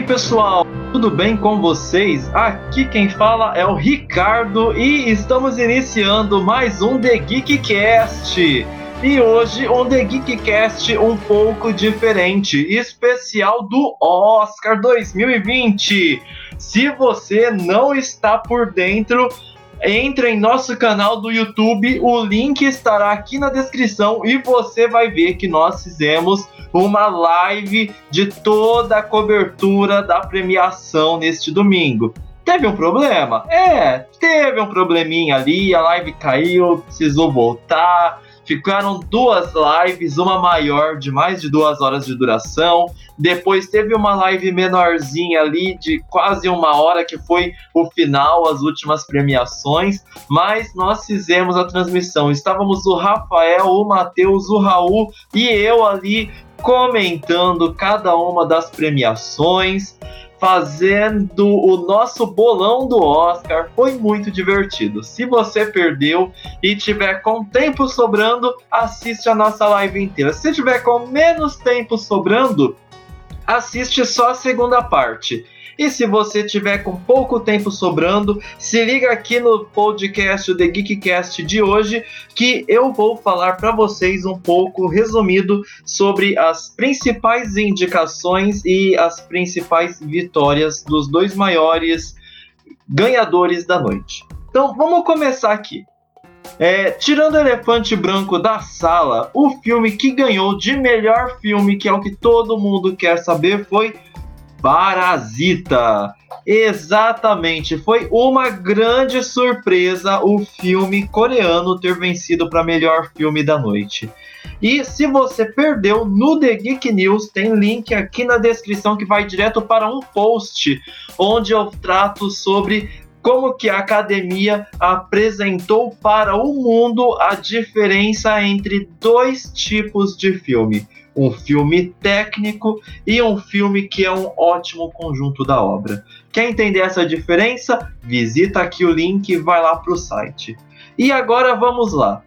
Aí, pessoal, tudo bem com vocês? Aqui quem fala é o Ricardo e estamos iniciando mais um The Geekcast. E hoje um The Geekcast um pouco diferente, especial do Oscar 2020. Se você não está por dentro, entre em nosso canal do YouTube, o link estará aqui na descrição e você vai ver que nós fizemos uma live de toda a cobertura da premiação neste domingo. Teve um problema? É, teve um probleminha ali, a live caiu, precisou voltar. Ficaram duas lives, uma maior de mais de duas horas de duração. Depois teve uma live menorzinha ali de quase uma hora, que foi o final, as últimas premiações. Mas nós fizemos a transmissão. Estávamos o Rafael, o Matheus, o Raul e eu ali comentando cada uma das premiações, fazendo o nosso bolão do Oscar. Foi muito divertido. Se você perdeu e tiver com tempo sobrando, assiste a nossa live inteira. Se tiver com menos tempo sobrando, assiste só a segunda parte. E se você tiver com pouco tempo sobrando, se liga aqui no podcast The Geekcast de hoje, que eu vou falar para vocês um pouco resumido sobre as principais indicações e as principais vitórias dos dois maiores ganhadores da noite. Então vamos começar aqui. É, tirando o elefante branco da sala, o filme que ganhou de melhor filme, que é o que todo mundo quer saber, foi Parasita. Exatamente, foi uma grande surpresa o filme coreano ter vencido para melhor filme da noite. E se você perdeu no The Geek News, tem link aqui na descrição que vai direto para um post onde eu trato sobre como que a academia apresentou para o mundo a diferença entre dois tipos de filme um filme técnico e um filme que é um ótimo conjunto da obra. Quer entender essa diferença? Visita aqui o link e vai lá para o site. E agora vamos lá.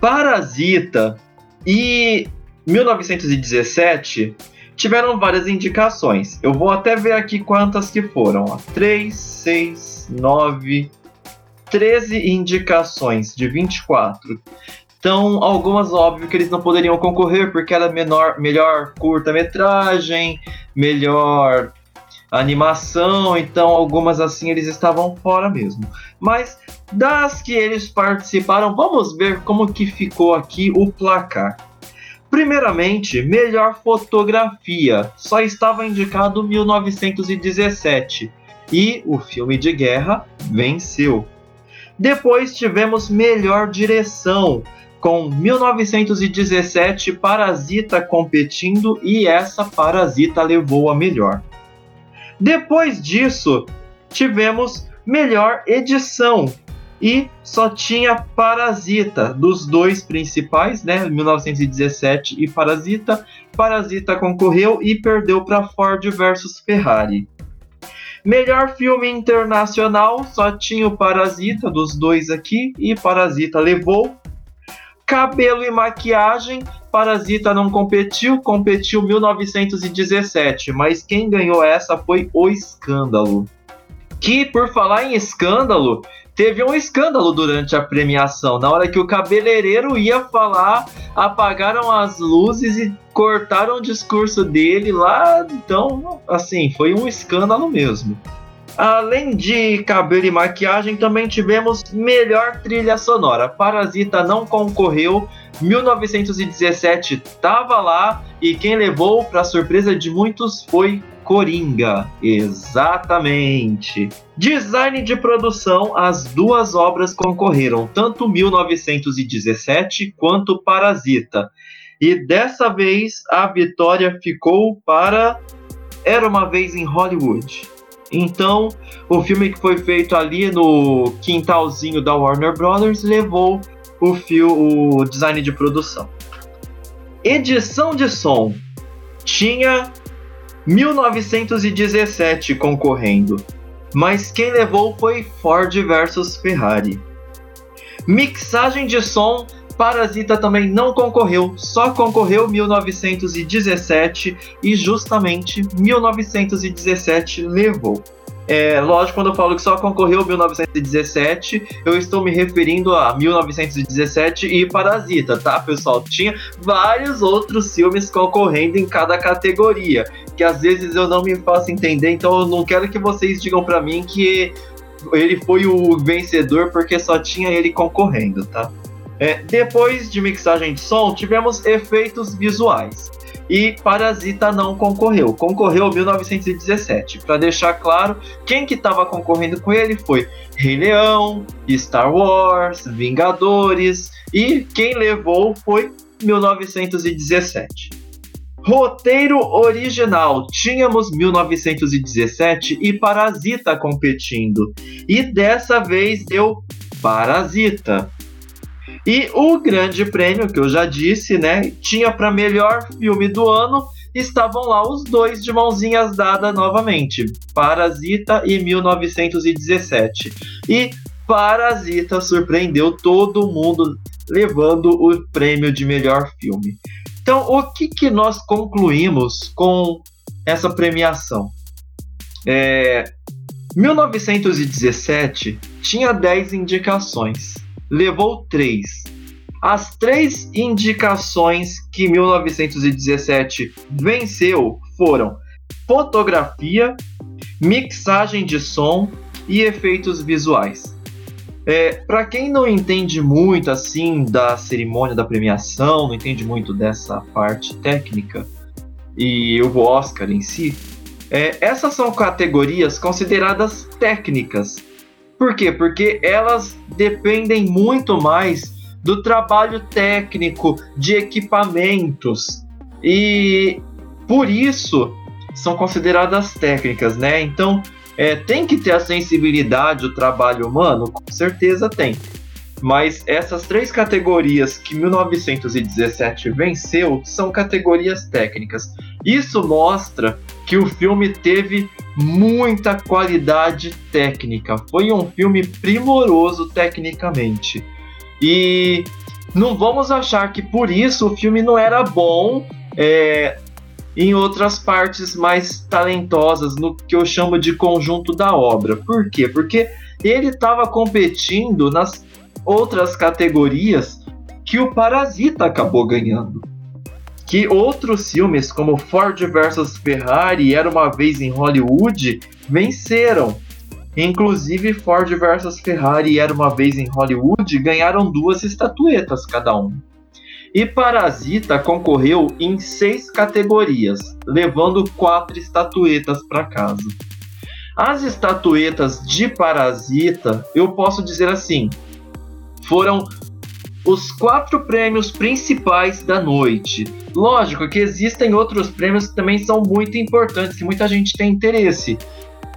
Parasita e 1917 tiveram várias indicações. Eu vou até ver aqui quantas que foram. 3, 6, 9, 13 indicações de 24. Então, algumas, óbvio, que eles não poderiam concorrer porque era menor, melhor curta-metragem, melhor animação, então algumas assim eles estavam fora mesmo. Mas das que eles participaram, vamos ver como que ficou aqui o placar. Primeiramente, melhor fotografia, só estava indicado 1917 e o filme de guerra venceu. Depois tivemos melhor direção, com 1917 Parasita competindo e essa Parasita levou a melhor. Depois disso, tivemos melhor edição e só tinha Parasita dos dois principais, né, 1917 e Parasita. Parasita concorreu e perdeu para Ford versus Ferrari. Melhor filme internacional, só tinha o Parasita dos dois aqui e Parasita levou. Cabelo e maquiagem, Parasita não competiu, competiu 1917, mas quem ganhou essa foi o Escândalo. Que, por falar em escândalo, teve um escândalo durante a premiação. Na hora que o cabeleireiro ia falar, apagaram as luzes e cortaram o discurso dele lá. Então, assim, foi um escândalo mesmo. Além de cabelo e maquiagem, também tivemos melhor trilha sonora. Parasita não concorreu, 1917 estava lá e quem levou, para surpresa de muitos, foi Coringa. Exatamente. Design de produção, as duas obras concorreram, tanto 1917 quanto Parasita. E dessa vez a vitória ficou para Era uma vez em Hollywood. Então, o filme que foi feito ali no quintalzinho da Warner Brothers levou o, fio, o design de produção. Edição de som tinha 1917 concorrendo, mas quem levou foi Ford versus Ferrari. Mixagem de som Parasita também não concorreu, só concorreu 1917 e justamente 1917 levou. É, lógico, quando eu falo que só concorreu 1917, eu estou me referindo a 1917 e Parasita, tá, pessoal? Tinha vários outros filmes concorrendo em cada categoria, que às vezes eu não me faço entender, então eu não quero que vocês digam para mim que ele foi o vencedor porque só tinha ele concorrendo, tá? É, depois de mixagem de som, tivemos efeitos visuais e Parasita não concorreu. Concorreu 1917. Para deixar claro, quem que estava concorrendo com ele foi Rei Leão, Star Wars, Vingadores e quem levou foi 1917. Roteiro original. Tínhamos 1917 e Parasita competindo. E dessa vez deu Parasita. E o grande prêmio, que eu já disse, né? Tinha para melhor filme do ano. Estavam lá os dois de mãozinhas dadas novamente: Parasita e 1917. E Parasita surpreendeu todo mundo, levando o prêmio de melhor filme. Então, o que, que nós concluímos com essa premiação? É, 1917 tinha 10 indicações levou três. As três indicações que 1917 venceu foram fotografia, mixagem de som e efeitos visuais. É, Para quem não entende muito assim da cerimônia da premiação, não entende muito dessa parte técnica e o Oscar em si, é, essas são categorias consideradas técnicas por quê? Porque elas dependem muito mais do trabalho técnico, de equipamentos. E por isso são consideradas técnicas, né? Então é, tem que ter a sensibilidade, o trabalho humano, com certeza tem. Mas essas três categorias que 1917 venceu são categorias técnicas. Isso mostra que o filme teve muita qualidade técnica. Foi um filme primoroso tecnicamente. E não vamos achar que por isso o filme não era bom é, em outras partes mais talentosas, no que eu chamo de conjunto da obra. Por quê? Porque ele estava competindo nas outras categorias que o Parasita acabou ganhando que outros filmes, como Ford vs Ferrari Era Uma Vez em Hollywood, venceram. Inclusive, Ford vs Ferrari Era Uma Vez em Hollywood ganharam duas estatuetas cada um. E Parasita concorreu em seis categorias, levando quatro estatuetas para casa. As estatuetas de Parasita, eu posso dizer assim, foram os quatro prêmios principais da noite. Lógico que existem outros prêmios que também são muito importantes, que muita gente tem interesse,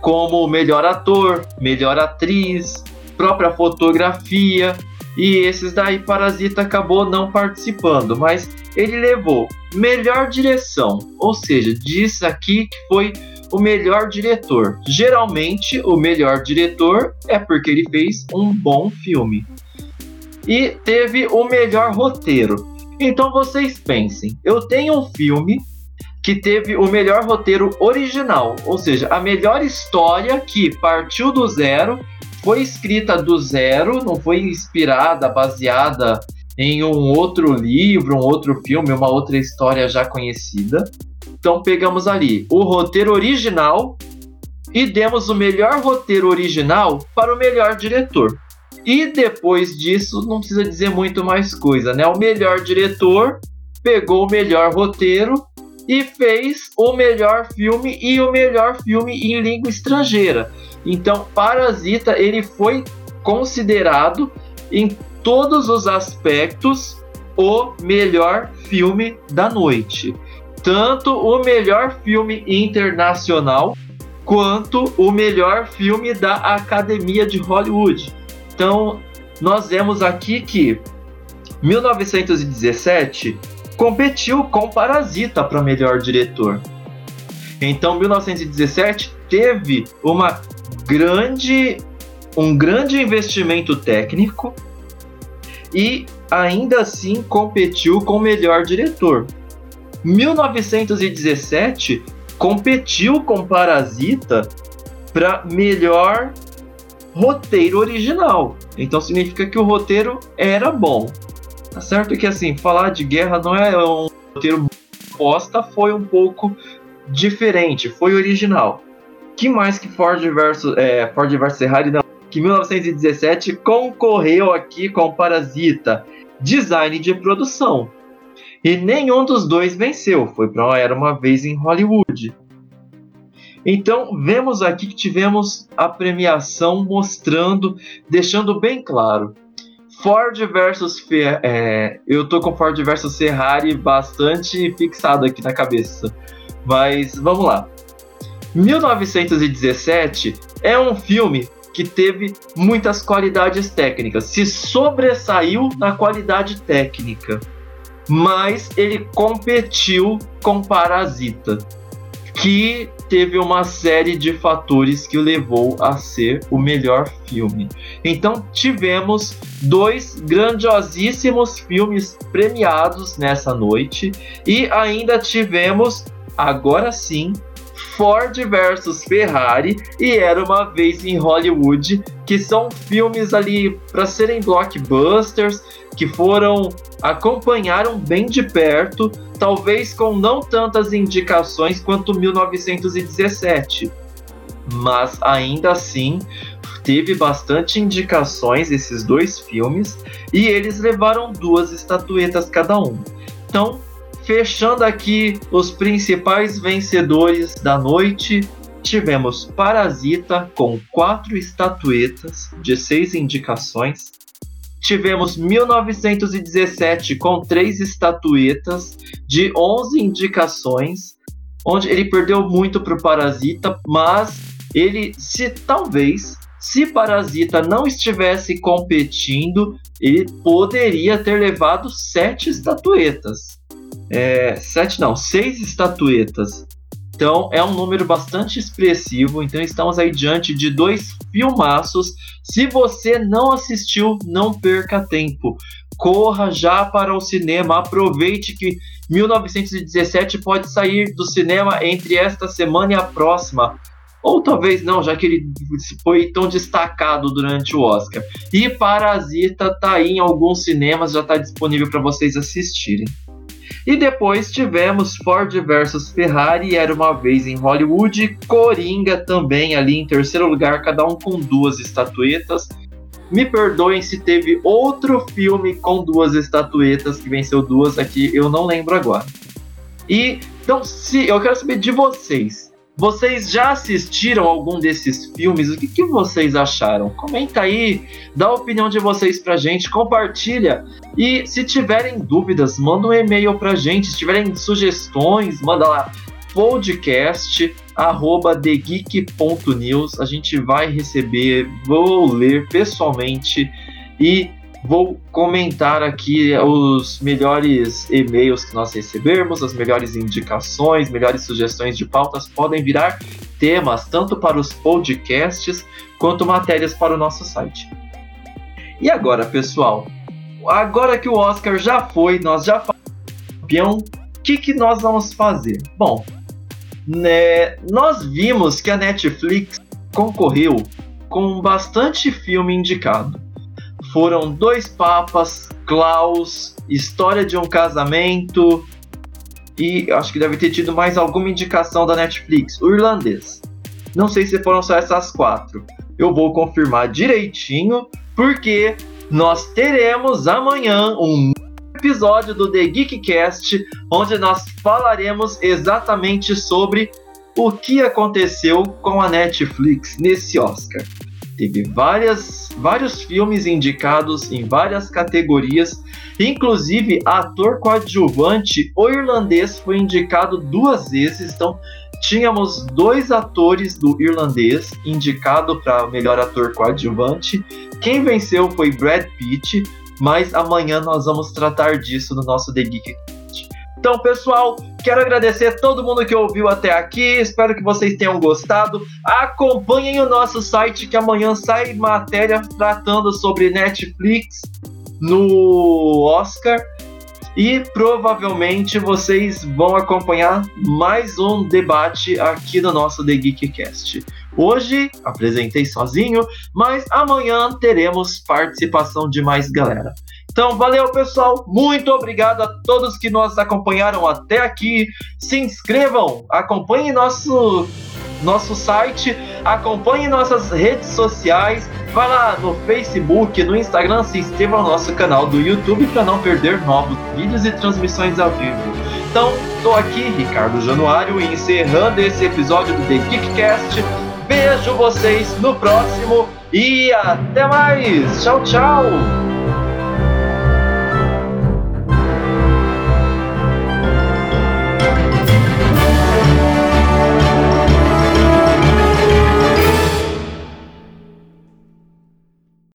como melhor ator, melhor atriz, própria fotografia, e esses daí Parasita acabou não participando, mas ele levou melhor direção, ou seja, diz aqui que foi o melhor diretor. Geralmente, o melhor diretor é porque ele fez um bom filme e teve o melhor roteiro. Então vocês pensem, eu tenho um filme que teve o melhor roteiro original, ou seja, a melhor história que partiu do zero, foi escrita do zero, não foi inspirada, baseada em um outro livro, um outro filme, uma outra história já conhecida. Então pegamos ali o roteiro original e demos o melhor roteiro original para o melhor diretor. E depois disso, não precisa dizer muito mais coisa, né? O melhor diretor pegou o melhor roteiro e fez o melhor filme e o melhor filme em língua estrangeira. Então, Parasita ele foi considerado em todos os aspectos o melhor filme da noite. Tanto o melhor filme internacional quanto o melhor filme da Academia de Hollywood. Então, nós vemos aqui que 1917 competiu com Parasita para melhor diretor. Então, 1917 teve uma grande um grande investimento técnico e ainda assim competiu com o melhor diretor. 1917 competiu com Parasita para melhor roteiro original. Então significa que o roteiro era bom. Tá certo que assim, falar de guerra não é um roteiro posta, foi um pouco diferente, foi original. Que mais que Ford versus é, Ford versus Ferrari não, que 1917 concorreu aqui com Parasita, design de produção. E nenhum dos dois venceu, foi para Era uma vez em Hollywood. Então, vemos aqui que tivemos a premiação mostrando, deixando bem claro. Ford versus Fer é, eu tô com Ford versus Ferrari bastante fixado aqui na cabeça. Mas vamos lá. 1917 é um filme que teve muitas qualidades técnicas, se sobressaiu na qualidade técnica, mas ele competiu com Parasita, que teve uma série de fatores que o levou a ser o melhor filme. Então tivemos dois grandiosíssimos filmes premiados nessa noite e ainda tivemos, agora sim, Ford versus Ferrari e Era uma vez em Hollywood, que são filmes ali para serem blockbusters, que foram acompanharam bem de perto, talvez com não tantas indicações quanto 1917. Mas ainda assim, teve bastante indicações esses dois filmes e eles levaram duas estatuetas cada um. Então, Fechando aqui os principais vencedores da noite, tivemos Parasita com quatro estatuetas de seis indicações. Tivemos 1917 com três estatuetas de 11 indicações, onde ele perdeu muito para o Parasita, mas ele, se talvez, se Parasita não estivesse competindo, ele poderia ter levado sete estatuetas é, sete não, seis estatuetas. Então é um número bastante expressivo. Então estamos aí diante de dois filmaços. Se você não assistiu, não perca tempo. Corra já para o cinema. Aproveite que 1917 pode sair do cinema entre esta semana e a próxima. Ou talvez não, já que ele foi tão destacado durante o Oscar. E Parasita tá aí em alguns cinemas, já está disponível para vocês assistirem. E depois tivemos Ford versus Ferrari, Era uma Vez em Hollywood, Coringa também ali em terceiro lugar, cada um com duas estatuetas. Me perdoem se teve outro filme com duas estatuetas que venceu duas aqui, eu não lembro agora. E então, se eu quero saber de vocês, vocês já assistiram algum desses filmes? O que, que, vocês acharam? Comenta aí, dá a opinião de vocês pra gente, compartilha. E se tiverem dúvidas, manda um e-mail pra gente. Se tiverem sugestões, manda lá podcast. A gente vai receber, vou ler pessoalmente e Vou comentar aqui os melhores e-mails que nós recebemos, as melhores indicações, melhores sugestões de pautas. Podem virar temas tanto para os podcasts quanto matérias para o nosso site. E agora, pessoal? Agora que o Oscar já foi, nós já campeão, o que, que nós vamos fazer? Bom, né, nós vimos que a Netflix concorreu com bastante filme indicado foram Dois Papas, Klaus, História de um Casamento e acho que deve ter tido mais alguma indicação da Netflix, o irlandês. Não sei se foram só essas quatro. Eu vou confirmar direitinho, porque nós teremos amanhã um episódio do The Geekcast, onde nós falaremos exatamente sobre o que aconteceu com a Netflix nesse Oscar teve várias, vários filmes indicados em várias categorias, inclusive ator coadjuvante, o irlandês foi indicado duas vezes, então tínhamos dois atores do irlandês indicado para melhor ator coadjuvante. Quem venceu foi Brad Pitt, mas amanhã nós vamos tratar disso no nosso The Geek então, pessoal, quero agradecer todo mundo que ouviu até aqui. Espero que vocês tenham gostado. Acompanhem o nosso site que amanhã sai matéria tratando sobre Netflix. no Oscar. E provavelmente vocês vão acompanhar mais um debate aqui no nosso The Geekcast. Hoje apresentei sozinho, mas amanhã teremos participação de mais galera. Então, valeu, pessoal. Muito obrigado a todos que nos acompanharam até aqui. Se inscrevam, acompanhem nosso nosso site, acompanhe nossas redes sociais, vai lá no Facebook, no Instagram, se inscreva no nosso canal do YouTube para não perder novos vídeos e transmissões ao vivo. Então, estou aqui, Ricardo Januário, encerrando esse episódio do The Geekcast. Vejo vocês no próximo e até mais! Tchau, tchau!